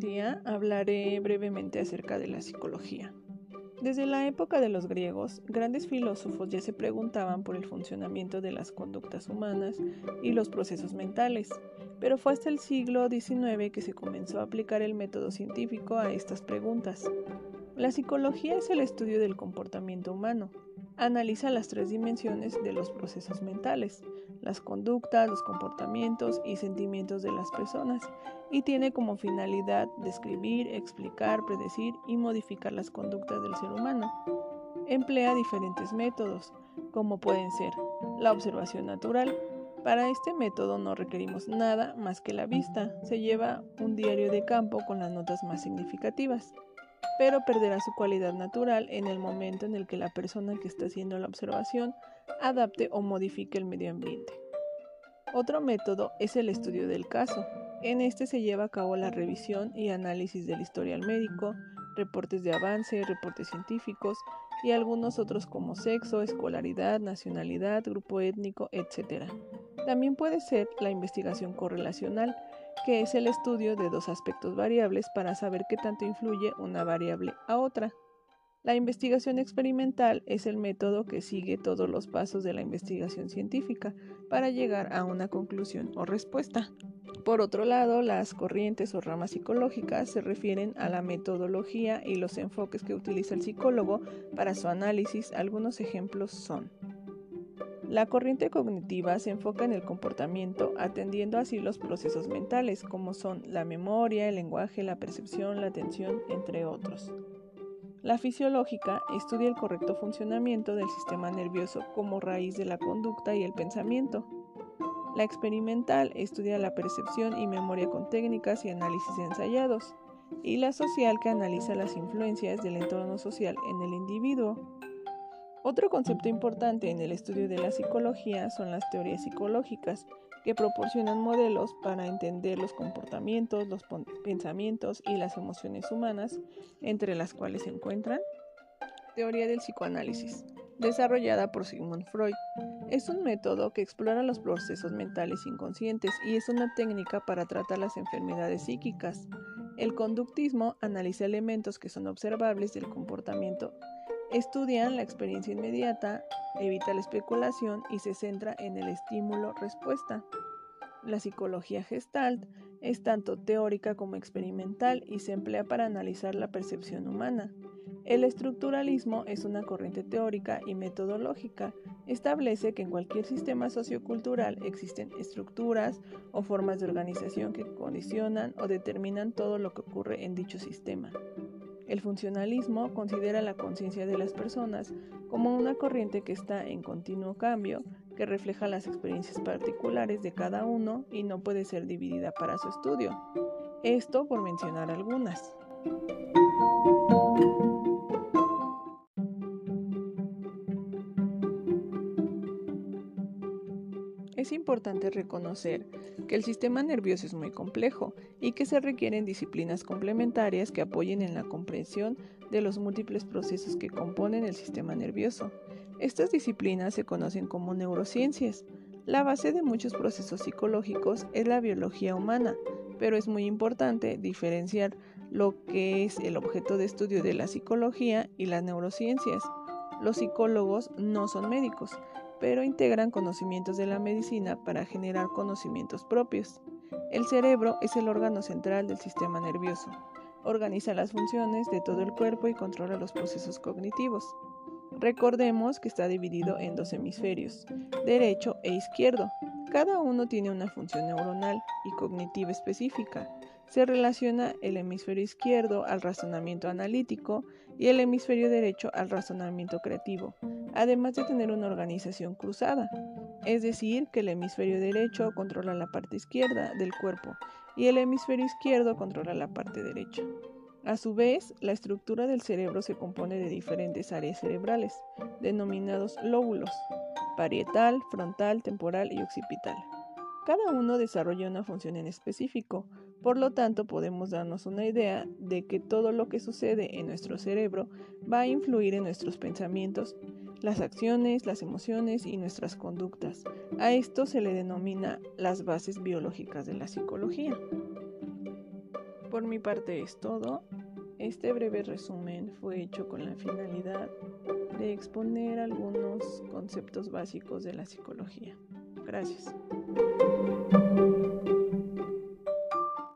día hablaré brevemente acerca de la psicología. Desde la época de los griegos, grandes filósofos ya se preguntaban por el funcionamiento de las conductas humanas y los procesos mentales, pero fue hasta el siglo XIX que se comenzó a aplicar el método científico a estas preguntas. La psicología es el estudio del comportamiento humano. Analiza las tres dimensiones de los procesos mentales, las conductas, los comportamientos y sentimientos de las personas, y tiene como finalidad describir, explicar, predecir y modificar las conductas del ser humano. Emplea diferentes métodos, como pueden ser la observación natural. Para este método no requerimos nada más que la vista. Se lleva un diario de campo con las notas más significativas pero perderá su cualidad natural en el momento en el que la persona que está haciendo la observación adapte o modifique el medio ambiente. Otro método es el estudio del caso. En este se lleva a cabo la revisión y análisis del historial médico, reportes de avance, reportes científicos y algunos otros como sexo, escolaridad, nacionalidad, grupo étnico, etc. También puede ser la investigación correlacional, que es el estudio de dos aspectos variables para saber qué tanto influye una variable a otra. La investigación experimental es el método que sigue todos los pasos de la investigación científica para llegar a una conclusión o respuesta. Por otro lado, las corrientes o ramas psicológicas se refieren a la metodología y los enfoques que utiliza el psicólogo para su análisis. Algunos ejemplos son la corriente cognitiva se enfoca en el comportamiento, atendiendo así los procesos mentales, como son la memoria, el lenguaje, la percepción, la atención, entre otros. La fisiológica estudia el correcto funcionamiento del sistema nervioso como raíz de la conducta y el pensamiento. La experimental estudia la percepción y memoria con técnicas y análisis ensayados. Y la social que analiza las influencias del entorno social en el individuo. Otro concepto importante en el estudio de la psicología son las teorías psicológicas, que proporcionan modelos para entender los comportamientos, los pensamientos y las emociones humanas, entre las cuales se encuentran Teoría del psicoanálisis, desarrollada por Sigmund Freud. Es un método que explora los procesos mentales inconscientes y es una técnica para tratar las enfermedades psíquicas. El conductismo analiza elementos que son observables del comportamiento Estudian la experiencia inmediata, evita la especulación y se centra en el estímulo-respuesta. La psicología gestalt es tanto teórica como experimental y se emplea para analizar la percepción humana. El estructuralismo es una corriente teórica y metodológica. Establece que en cualquier sistema sociocultural existen estructuras o formas de organización que condicionan o determinan todo lo que ocurre en dicho sistema. El funcionalismo considera la conciencia de las personas como una corriente que está en continuo cambio, que refleja las experiencias particulares de cada uno y no puede ser dividida para su estudio. Esto por mencionar algunas. Es importante reconocer que el sistema nervioso es muy complejo y que se requieren disciplinas complementarias que apoyen en la comprensión de los múltiples procesos que componen el sistema nervioso. Estas disciplinas se conocen como neurociencias. La base de muchos procesos psicológicos es la biología humana, pero es muy importante diferenciar lo que es el objeto de estudio de la psicología y las neurociencias. Los psicólogos no son médicos, pero integran conocimientos de la medicina para generar conocimientos propios. El cerebro es el órgano central del sistema nervioso. Organiza las funciones de todo el cuerpo y controla los procesos cognitivos. Recordemos que está dividido en dos hemisferios, derecho e izquierdo. Cada uno tiene una función neuronal y cognitiva específica. Se relaciona el hemisferio izquierdo al razonamiento analítico y el hemisferio derecho al razonamiento creativo, además de tener una organización cruzada, es decir, que el hemisferio derecho controla la parte izquierda del cuerpo y el hemisferio izquierdo controla la parte derecha. A su vez, la estructura del cerebro se compone de diferentes áreas cerebrales, denominados lóbulos, parietal, frontal, temporal y occipital. Cada uno desarrolla una función en específico, por lo tanto podemos darnos una idea de que todo lo que sucede en nuestro cerebro va a influir en nuestros pensamientos, las acciones, las emociones y nuestras conductas. A esto se le denomina las bases biológicas de la psicología. Por mi parte es todo. Este breve resumen fue hecho con la finalidad de exponer algunos conceptos básicos de la psicología. Gracias.